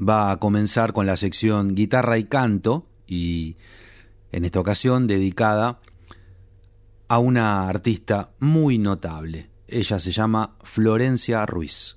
va a comenzar con la sección guitarra y canto y en esta ocasión dedicada a una artista muy notable. Ella se llama Florencia Ruiz.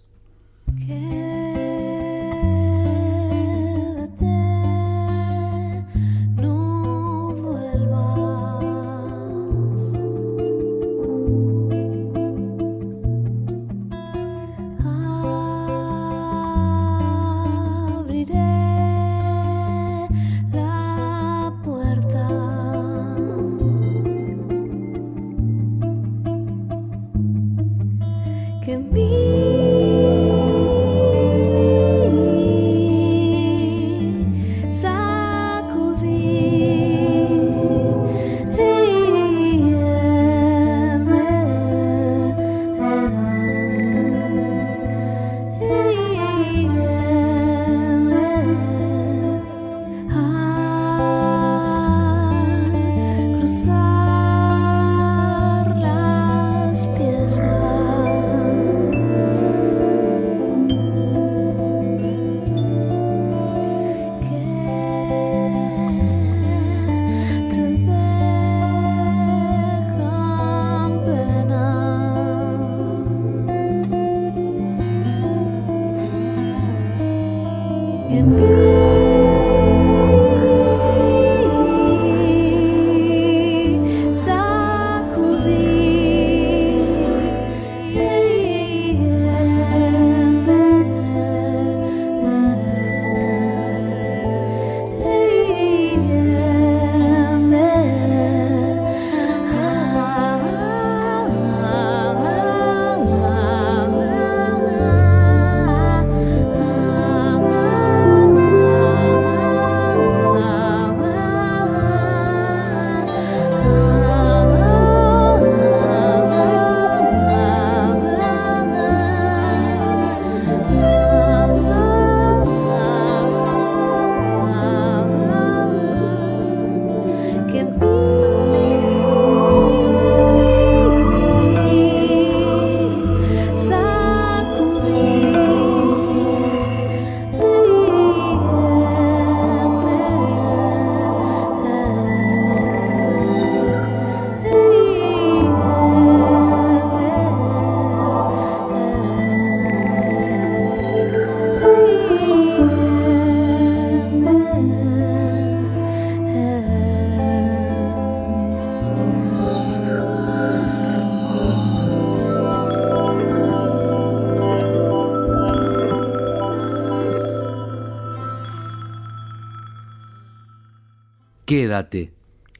Quédate.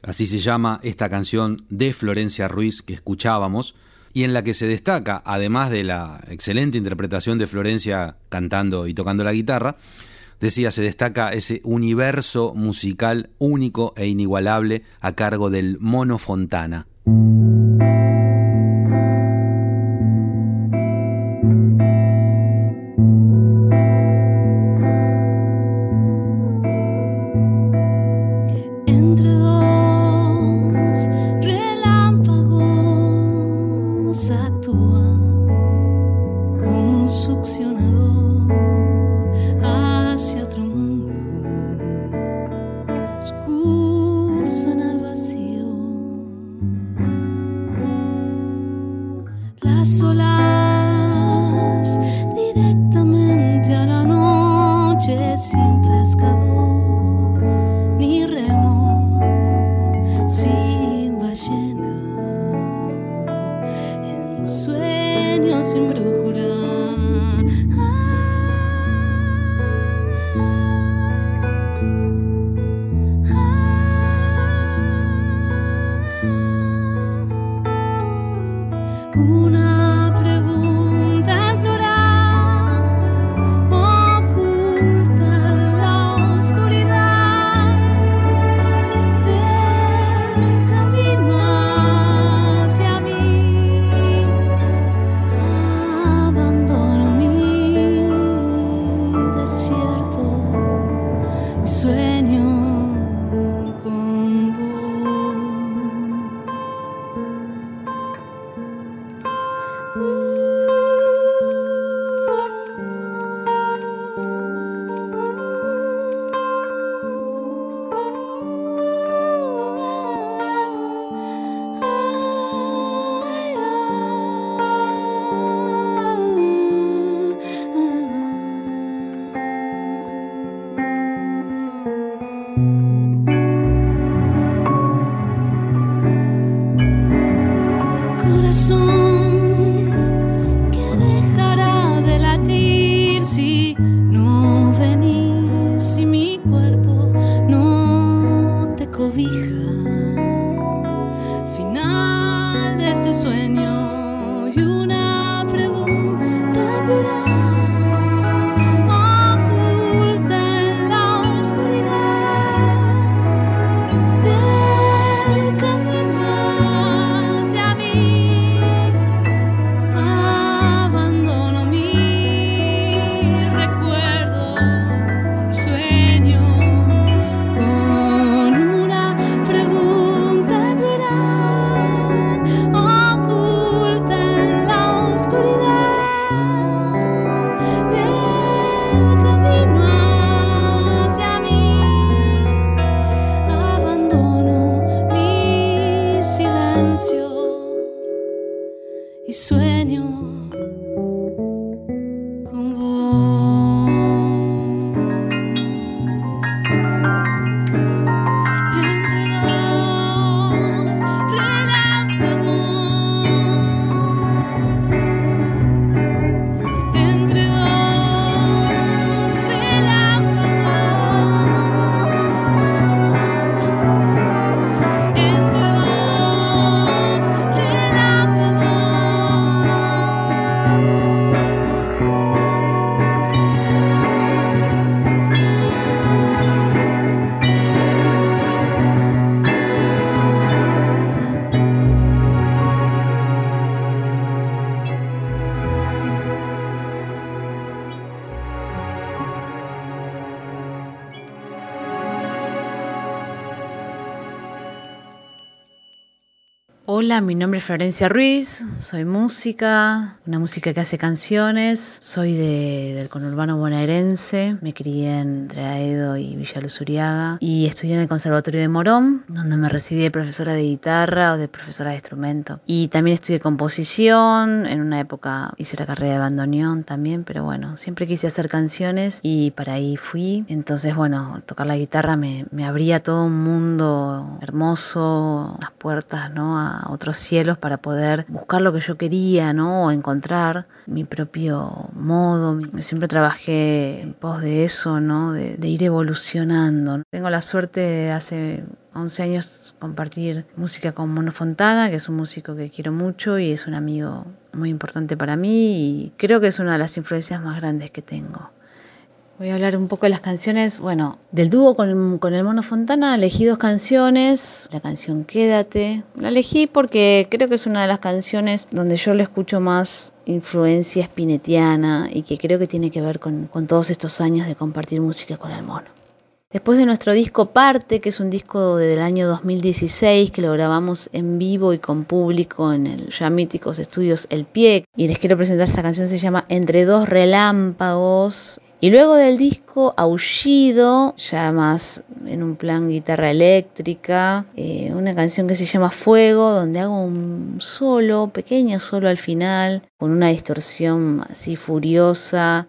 Así se llama esta canción de Florencia Ruiz que escuchábamos y en la que se destaca, además de la excelente interpretación de Florencia cantando y tocando la guitarra, decía, se destaca ese universo musical único e inigualable a cargo del Mono Fontana. Florencia Ruiz, soy música, una música que hace canciones, soy del conurbano bonaerense, me crié entre Aedo y Villa Luzuriaga y estudié en el Conservatorio de Morón, donde me recibí de profesora de guitarra o de profesora de instrumento. Y también estudié composición, en una época hice la carrera de bandoneón también, pero bueno, siempre quise hacer canciones y para ahí fui. Entonces, bueno, tocar la guitarra me, me abría todo un mundo hermoso, las puertas, ¿no? A otros cielos para poder buscar lo que yo quería, ¿no? O encontrar mi propio modo. Siempre trabajé en pos de eso, ¿no? De, ir evolucionando. Tengo la suerte de hace 11 años compartir música con Mono Fontana, que es un músico que quiero mucho y es un amigo muy importante para mí y creo que es una de las influencias más grandes que tengo. Voy a hablar un poco de las canciones, bueno, del dúo con, el Mono Fontana, elegí dos canciones, la canción Quédate, la elegí porque creo que es una de las canciones donde yo le escucho más influencia spinetiana y que creo que tiene que ver con, con todos estos años de compartir música con el Mono. Después de nuestro disco Parte, que es un disco del año 2016 que lo grabamos en vivo y con público en el ya míticos estudios El Pie, y les quiero presentar esta canción, se llama Entre dos relámpagos, y luego del disco Aullido, ya más en un plan guitarra eléctrica, eh, una canción que se llama Fuego, donde hago un solo, pequeño solo al final, con una distorsión así furiosa.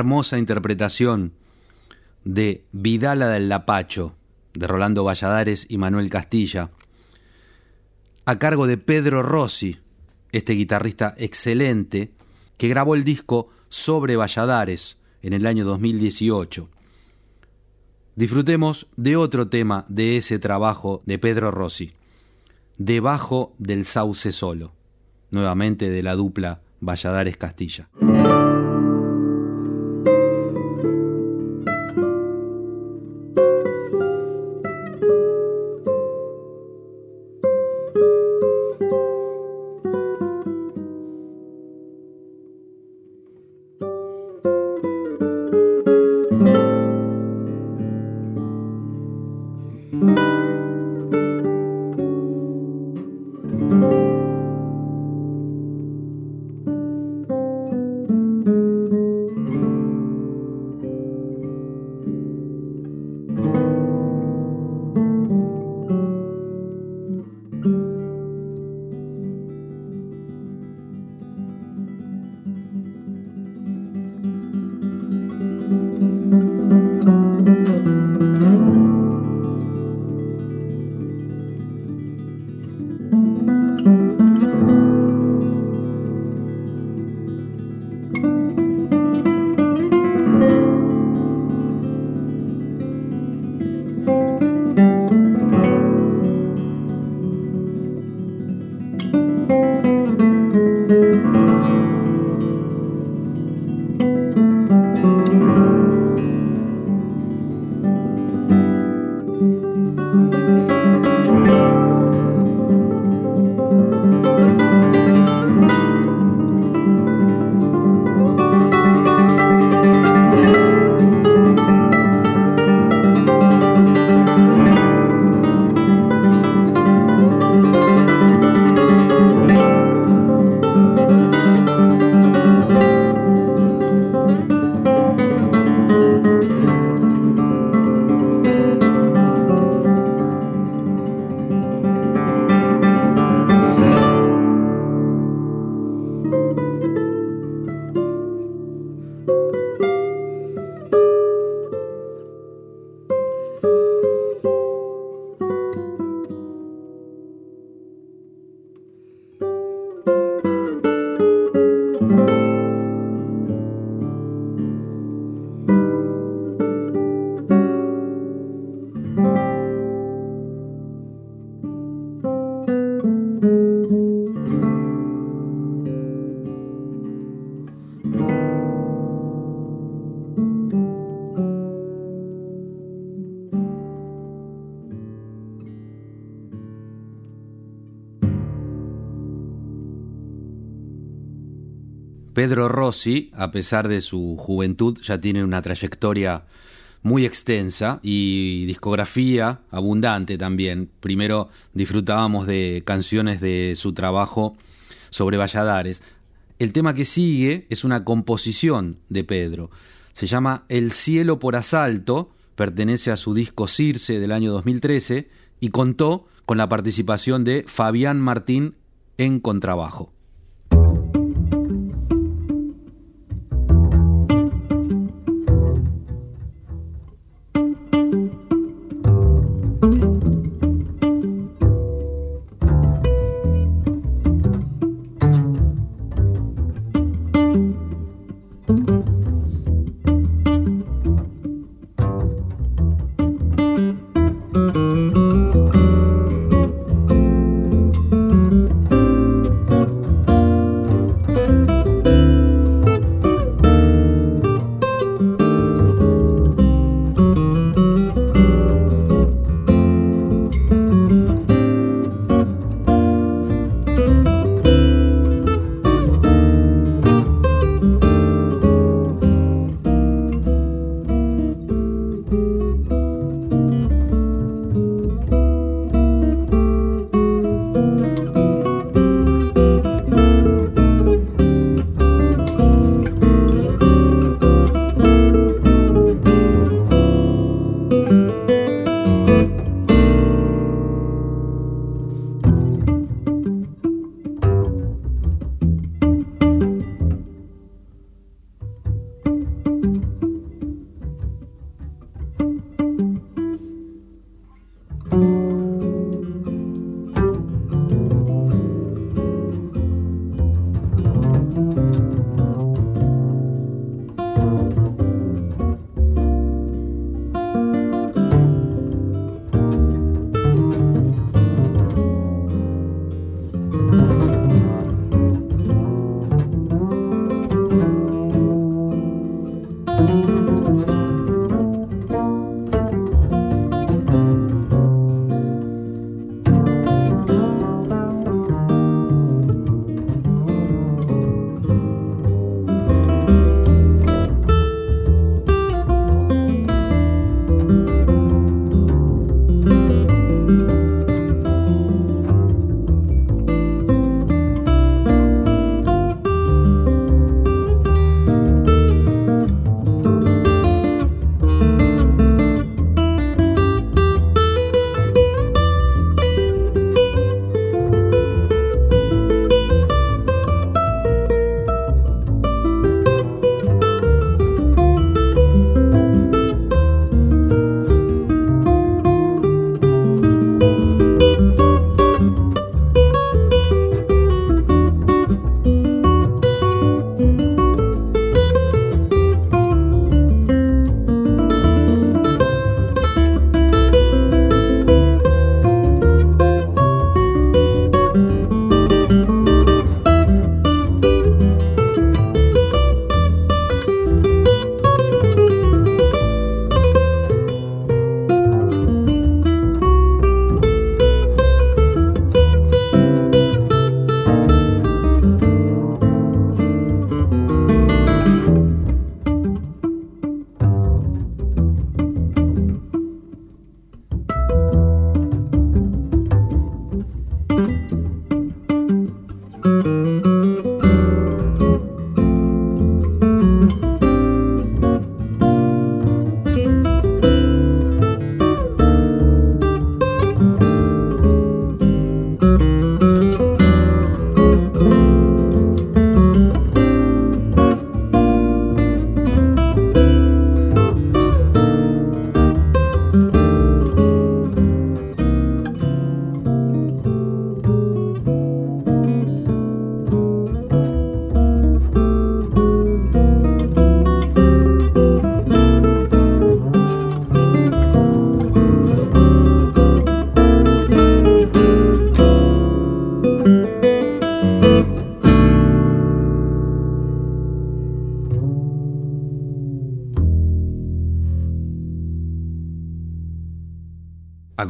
Hermosa interpretación de Vidala del Lapacho, de Rolando Valladares y Manuel Castilla, a cargo de Pedro Rossi, este guitarrista excelente, que grabó el disco Sobre Valladares en el año 2018. Disfrutemos de otro tema de ese trabajo de Pedro Rossi, Debajo del Sauce Solo, nuevamente de la dupla Valladares Castilla. A pesar de su juventud, ya tiene una trayectoria muy extensa y discografía abundante también. Primero disfrutábamos de canciones de su trabajo sobre Valladares. El tema que sigue es una composición de Pedro. Se llama El cielo por asalto, pertenece a su disco Circe del año 2013 y contó con la participación de Fabián Martín en contrabajo.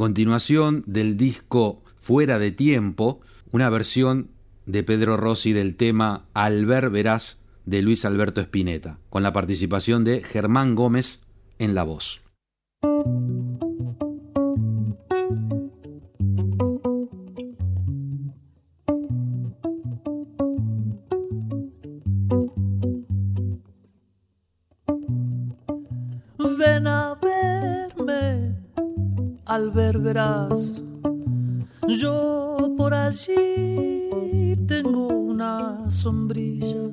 Continuación del disco Fuera de Tiempo, una versión de Pedro Rossi del tema Al de Luis Alberto Spinetta, con la participación de Germán Gómez en la voz. Yo por allí tengo una sombrilla.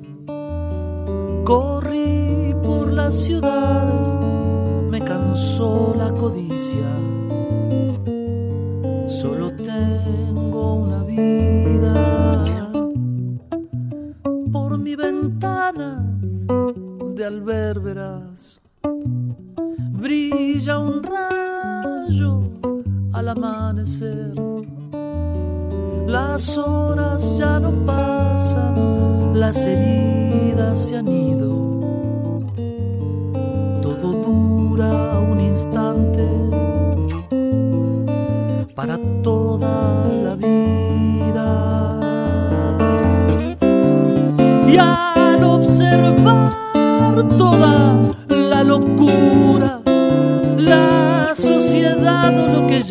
Corrí por las ciudades, me cansó la codicia. Solo tengo una vida por mi ventana de alberberas brilla un rayo amanecer. Las horas ya no pasan, las heridas se han ido. Todo dura un instante para toda la vida. Y al observar toda la locura,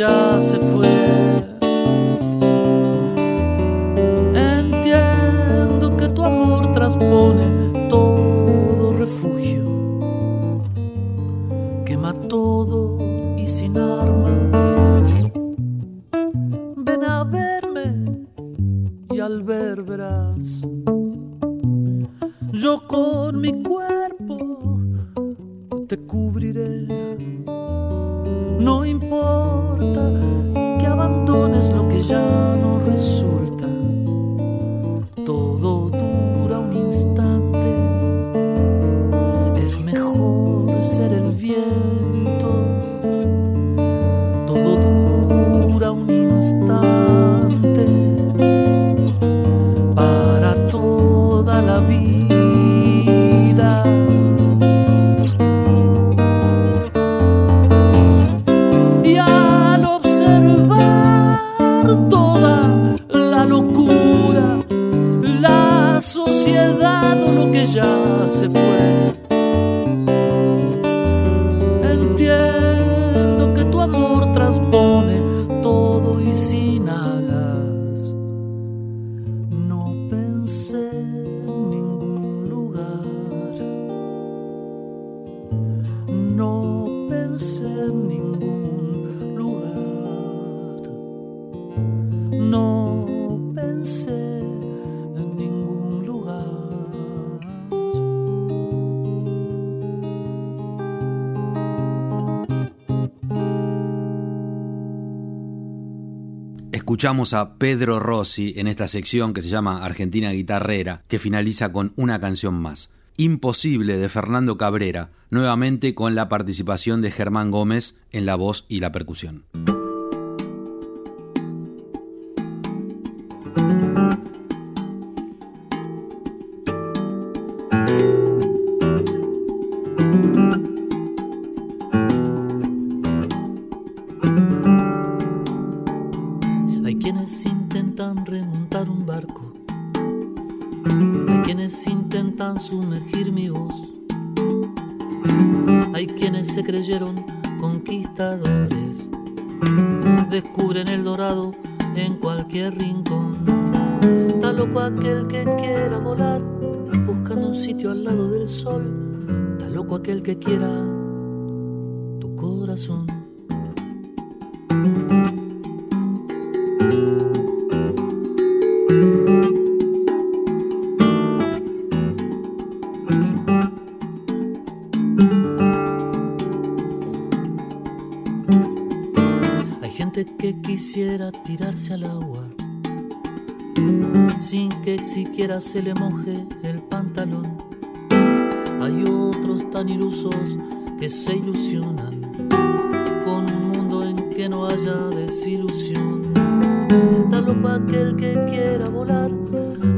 ya se fue. Entiendo que tu amor transpone todo refugio, quema todo y sin armas. Ven a verme y al ver verás. Yo con Escuchamos a Pedro Rossi en esta sección que se llama Argentina Guitarrera, que finaliza con una canción más. Imposible de Fernando Cabrera, nuevamente con la participación de Germán Gómez en la voz y la percusión. Quiera volar buscando un sitio al lado del sol. Está loco aquel que quiera tu corazón. Hay gente que quisiera tirarse al agua que siquiera se le moje el pantalón. Hay otros tan ilusos que se ilusionan con un mundo en que no haya desilusión. Está loco aquel que quiera volar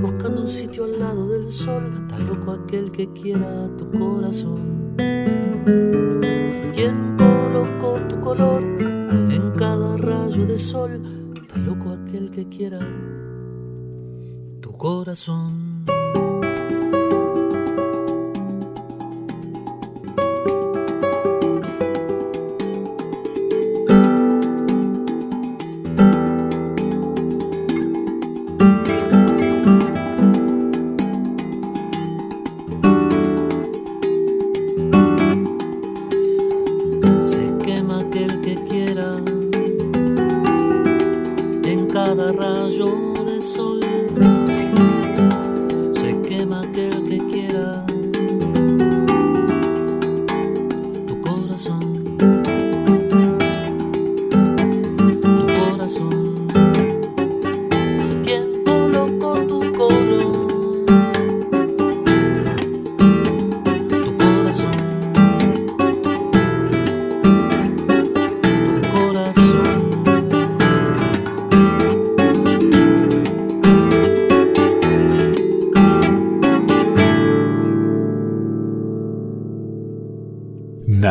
buscando un sitio al lado del sol. Está loco aquel que quiera tu corazón. ¿Quién colocó tu color en cada rayo de sol? Está loco aquel que quiera corazón.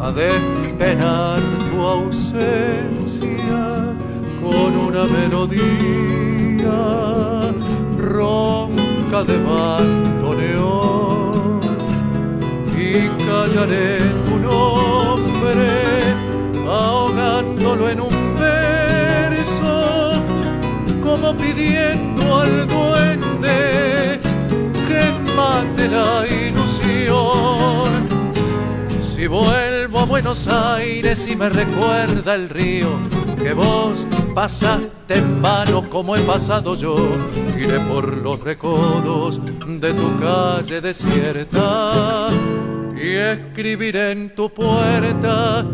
A despenar tu ausencia con una melodía ronca de bandoneón y callaré tu nombre ahogándolo en un verso como pidiendo al duende que mate la ilusión. Si vuelvo a Buenos Aires y me recuerda el río que vos pasaste en vano como he pasado yo, iré por los recodos de tu calle desierta y escribiré en tu puerta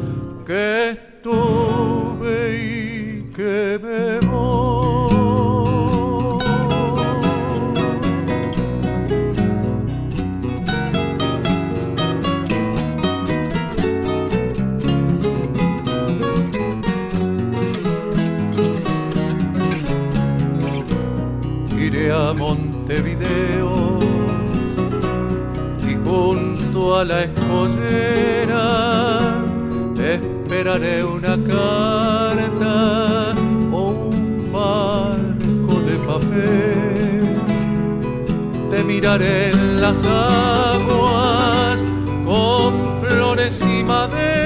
que estuve y que me voy. Montevideo y junto a la escollera te esperaré una carta o un barco de papel. Te miraré en las aguas con flores y maderos,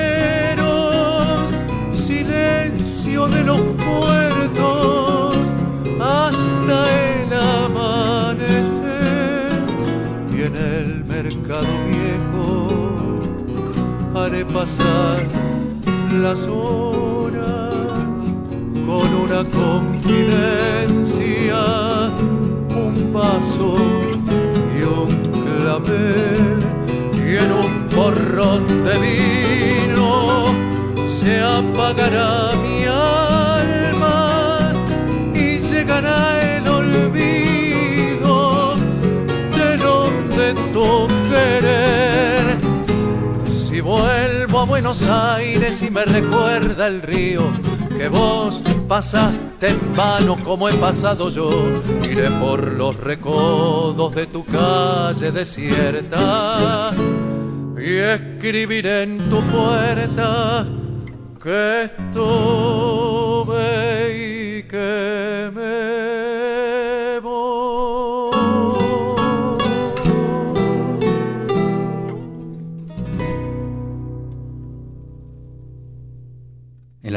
viejo haré pasar las horas con una confidencia, un paso y un clavel y en un porrón de vino se apagará mi alma y llegará el olvido de donde tu Buenos Aires y me recuerda el río que vos pasaste en vano como he pasado yo, iré por los recodos de tu calle desierta y escribiré en tu puerta que estuve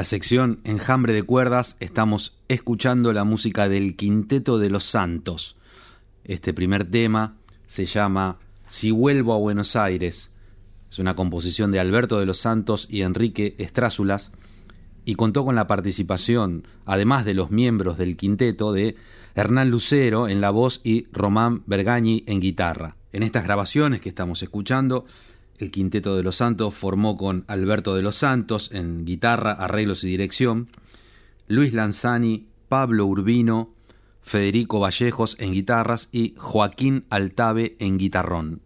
la sección Enjambre de Cuerdas estamos escuchando la música del Quinteto de los Santos. Este primer tema se llama Si vuelvo a Buenos Aires. Es una composición de Alberto de los Santos y Enrique Estrázulas y contó con la participación, además de los miembros del quinteto, de Hernán Lucero en la voz y Román Bergañi en guitarra. En estas grabaciones que estamos escuchando, el Quinteto de los Santos formó con Alberto de los Santos en guitarra, arreglos y dirección, Luis Lanzani, Pablo Urbino, Federico Vallejos en guitarras y Joaquín Altave en guitarrón.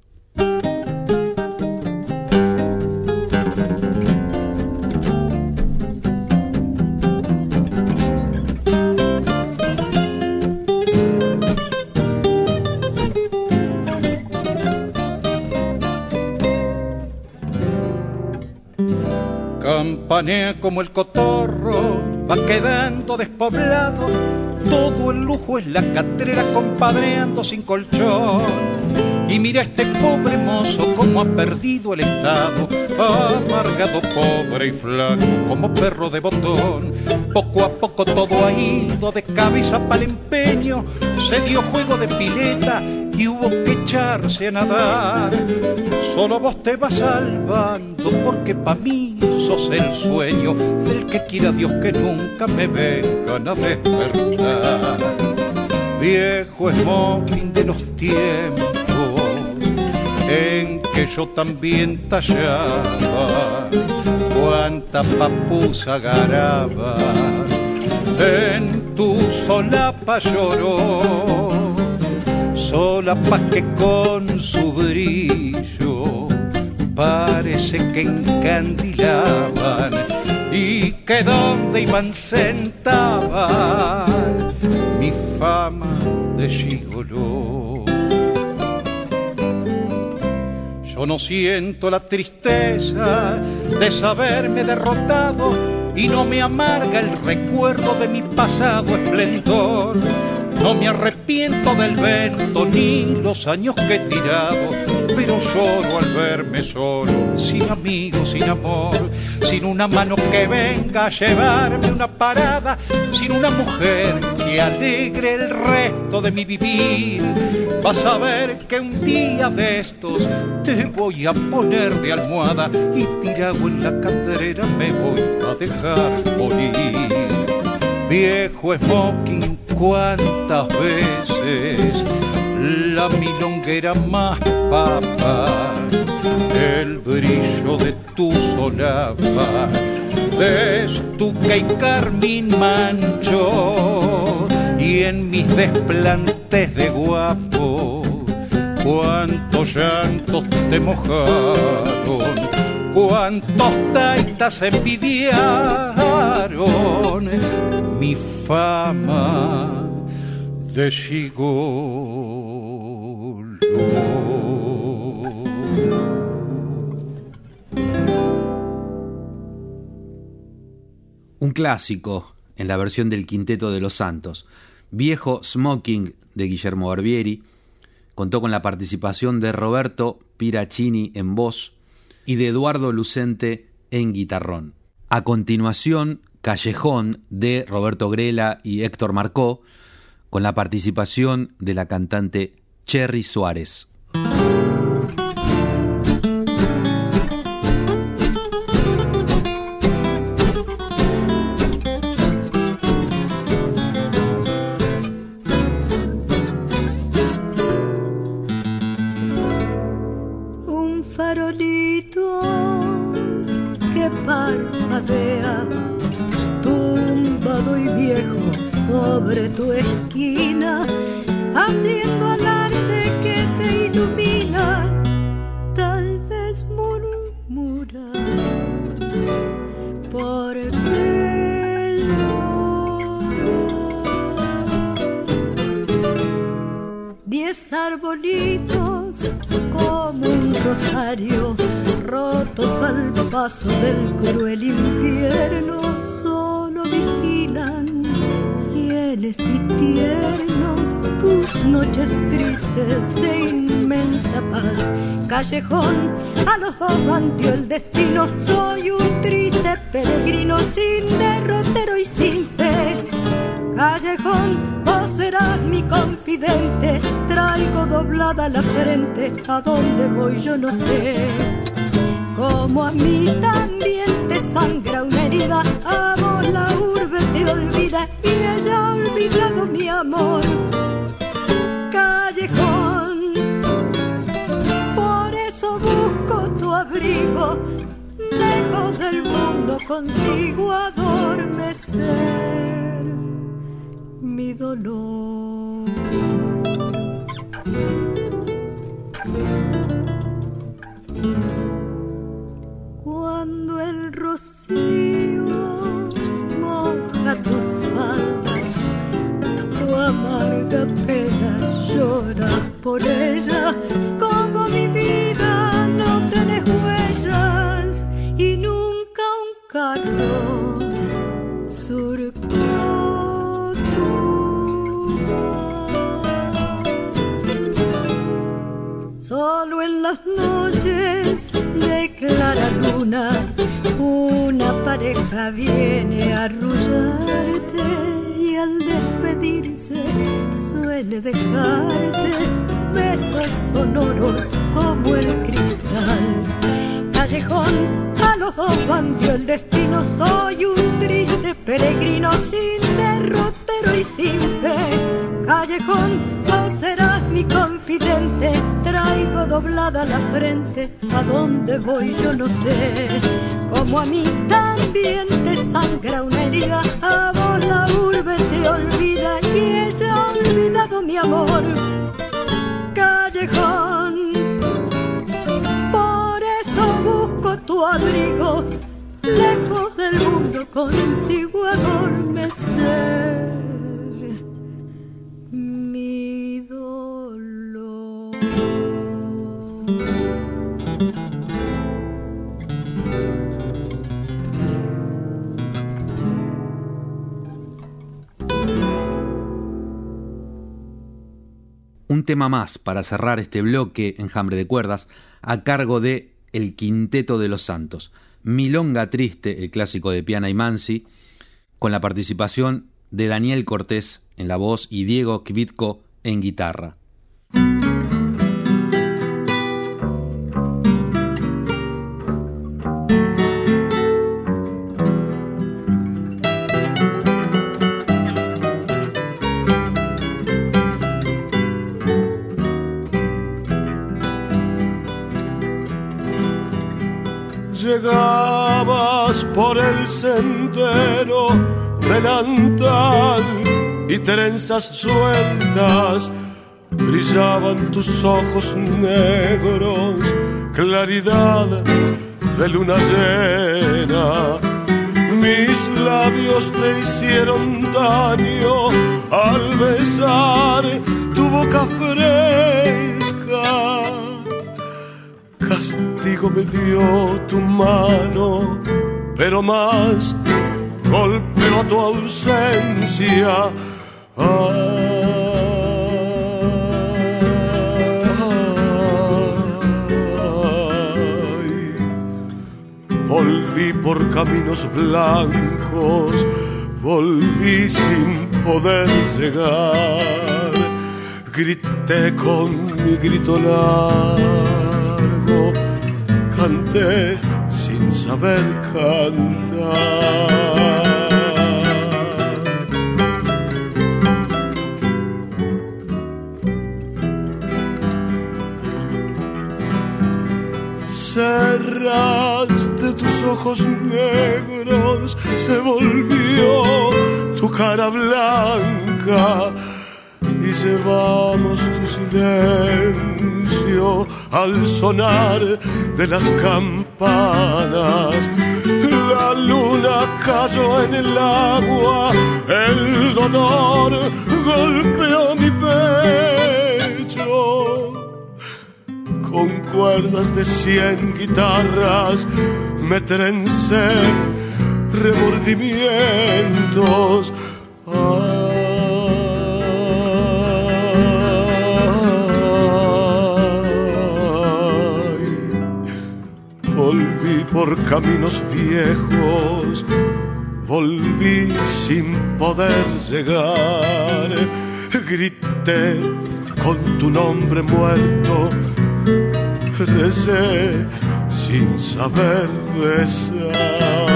Campanea como el cotorro, va quedando despoblado. Todo el lujo es la catrera compadreando sin colchón. Y mira este pobre mozo como ha perdido el estado, amargado, pobre y flaco, como perro de botón. Poco a poco todo ha ido de cabeza para el empeño, se dio juego de pileta y hubo que echarse a nadar. Solo vos te vas salvando porque pa' mí sos el sueño del que quiera Dios que nunca me vengan a despertar. Viejo smoking de los tiempos en que yo también tallaba, cuánta papusa garaba, en tu solapa lloró, solapa que con su brillo parece que encandilaban y que donde iban sentaban mi fama de gigoló. Yo no siento la tristeza de saberme derrotado y no me amarga el recuerdo de mi pasado esplendor. No me arrepiento del vento ni los años que he tirado, pero lloro al verme solo, sin amigos, sin amor, sin una mano que venga a llevarme una parada, sin una mujer que alegre el resto de mi vivir. Vas a ver que un día de estos te voy a poner de almohada y tirado en la catrera me voy a dejar morir. Viejo smoking, cuántas veces la milonguera más papa, el brillo de tu solapa, de estuca y carmín mancho, y en mis desplantes de guapo, cuántos llantos te mojaron, cuántos taitas mi fama de Un clásico en la versión del Quinteto de los Santos. Viejo Smoking de Guillermo Barbieri. Contó con la participación de Roberto Piracini en voz y de Eduardo Lucente en guitarrón. A continuación, Callejón de Roberto Grela y Héctor Marcó, con la participación de la cantante Cherry Suárez. Sobre tu esquina, haciendo alarde que te ilumina, tal vez murmura, ¿por qué? Diez arbolitos como un rosario, rotos al paso del cruel invierno, noches tristes de inmensa paz. Callejón, a los dos bandió el destino, soy un triste peregrino sin derrotero y sin fe. Callejón, vos serás mi confidente, traigo doblada la frente, a dónde voy yo no sé. Como a mí también te sangra una herida, a vos la urbe te olvida y ella ha olvidado mi amor. Lejos del mundo consigo adormecer mi dolor. Cuando el rocío moja tus faldas, tu amarga pena llora por ella, Solo en las noches de clara luna, una pareja viene a arrullarte y al despedirse suele dejarte besos sonoros como el cristal. Callejón, a los dos bandió el destino, soy un triste peregrino sin derrotero y sin fe. Callejón, no serás mi confidente, traigo doblada la frente, a dónde voy yo no sé. Como a mí también te sangra una herida, a vos la urbe te olvida y ella ha olvidado mi amor. Abrigo, lejos del mundo consigo adormecer. Mi dolor. Un tema más para cerrar este bloque enjambre de cuerdas a cargo de El Quinteto de los Santos. Milonga Triste, el clásico de Piana y Mansi, con la participación de Daniel Cortés en la voz y Diego Kvitko en guitarra. Por el sendero delantal y trenzas sueltas, brillaban tus ojos negros, claridad de luna llena. Mis labios te hicieron daño al besar me dio tu mano, pero más golpeó tu ausencia. Volví por caminos blancos, volví sin poder llegar. Grité con mi grito largo, canté sin saber cantar. Cerraste tus ojos negros, se volvió tu cara blanca y llevamos tu silencio al sonar de las campanas. La luna cayó en el agua, el dolor golpeó mi pecho. Con cuerdas de cien guitarras me trencé remordimientos. Ay, por caminos viejos, volví sin poder llegar. Grité con tu nombre muerto, recé sin saber rezar.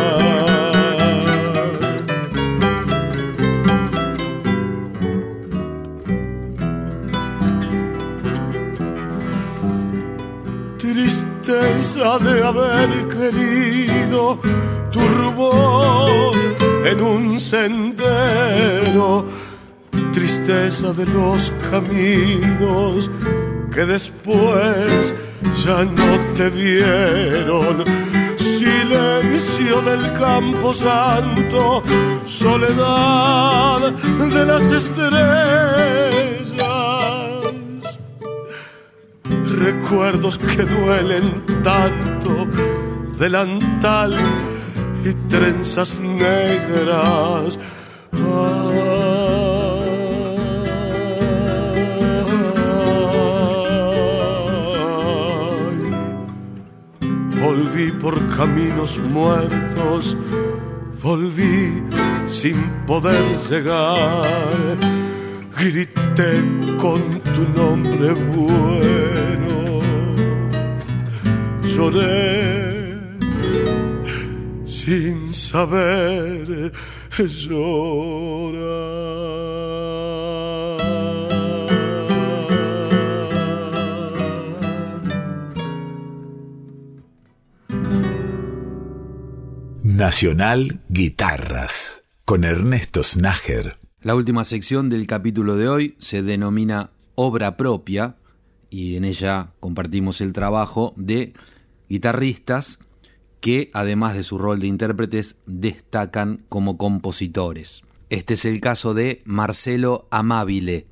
De haber querido tu en un sendero, tristeza de los caminos que después ya no te vieron. Silencio del campo santo, soledad de las estrellas. Recuerdos que duelen tanto, delantal y trenzas negras. Seguí por caminos muertos, volví sin poder llegar. Grité con tu nombre bueno, lloré sin saber Nacional Guitarras con Ernesto Snager. La última sección del capítulo de hoy se denomina Obra propia y en ella compartimos el trabajo de guitarristas que, además de su rol de intérpretes, destacan como compositores. Este es el caso de Marcelo Amabile.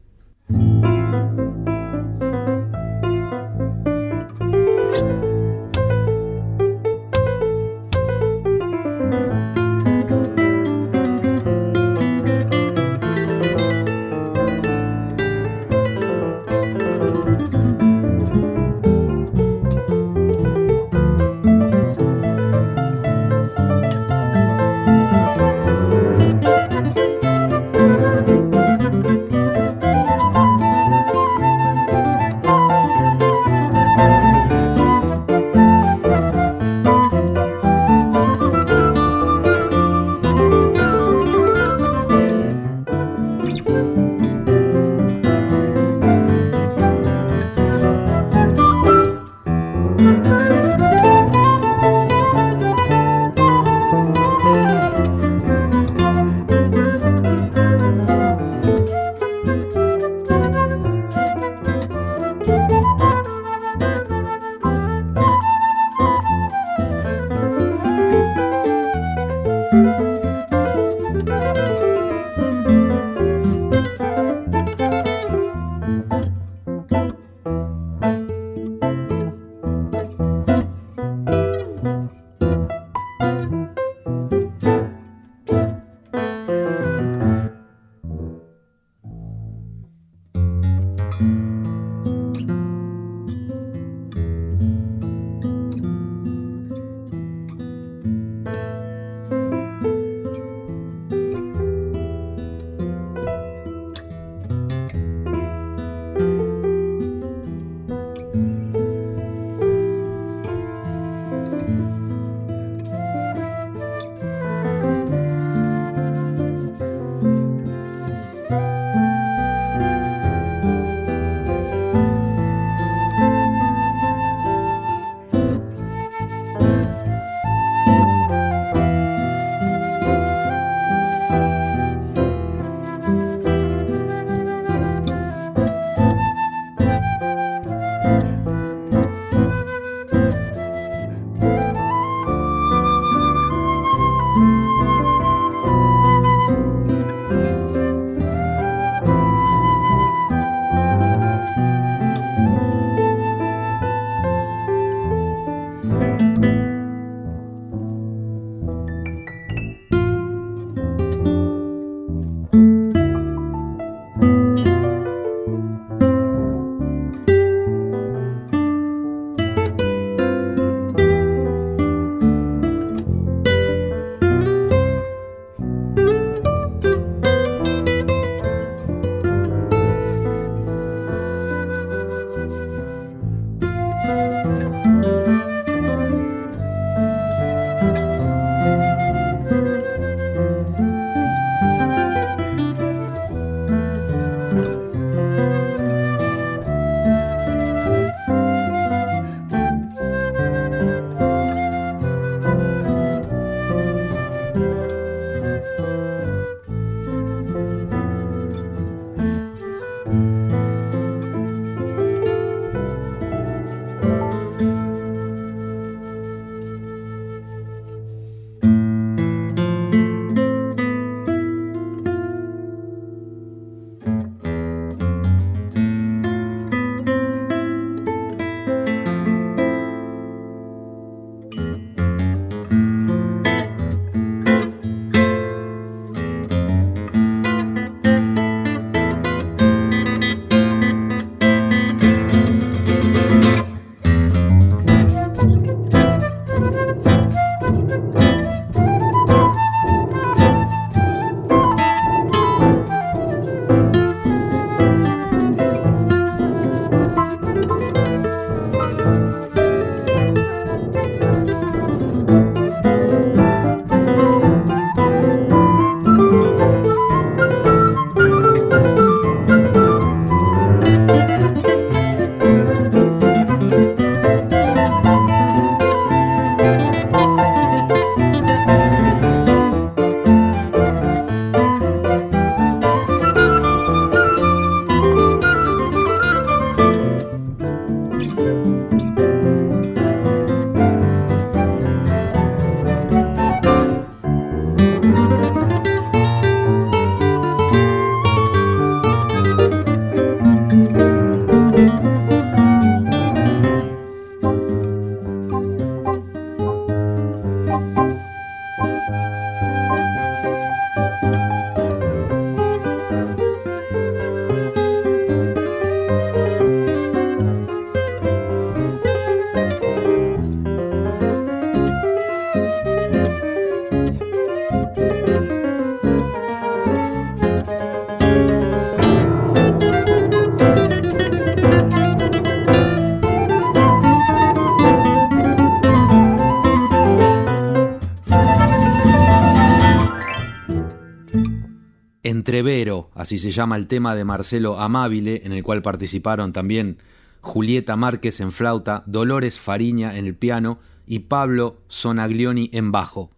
así se llama el tema de Marcelo Amabile, en el cual participaron también Julieta Márquez en flauta, Dolores Fariña en el piano y Pablo Sonaglioni en bajo.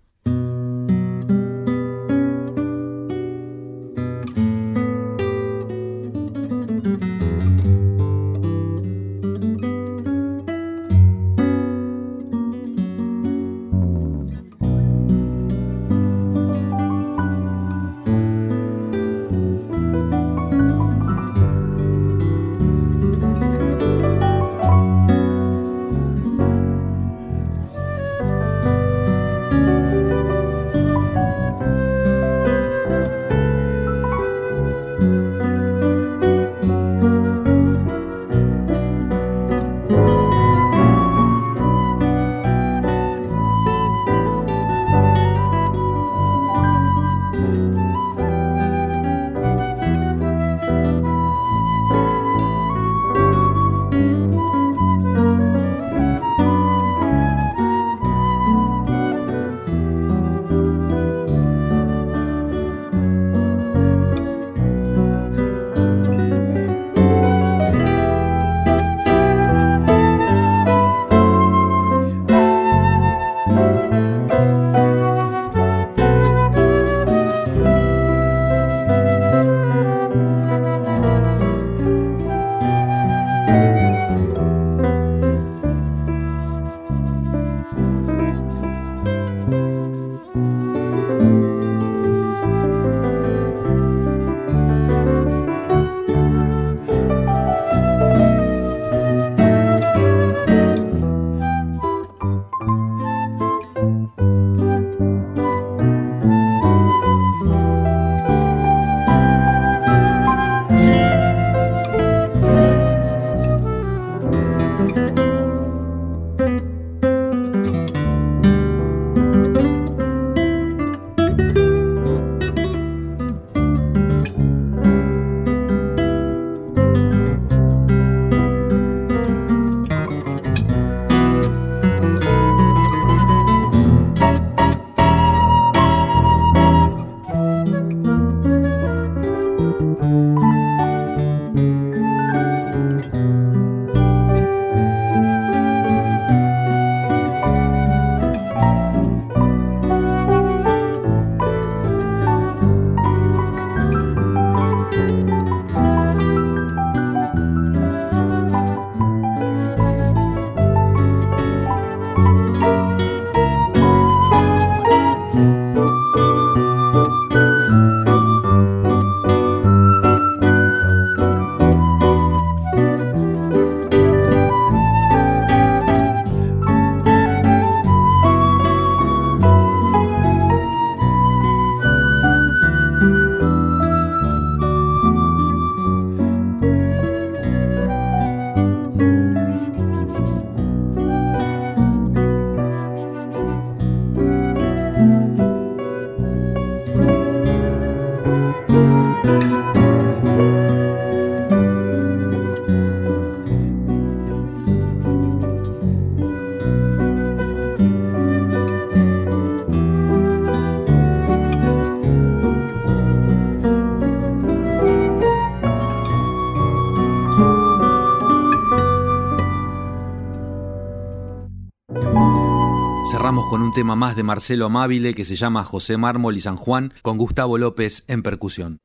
Tema más de Marcelo Amabile que se llama José Mármol y San Juan, con Gustavo López en percusión.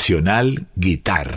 Nacional Guitarra.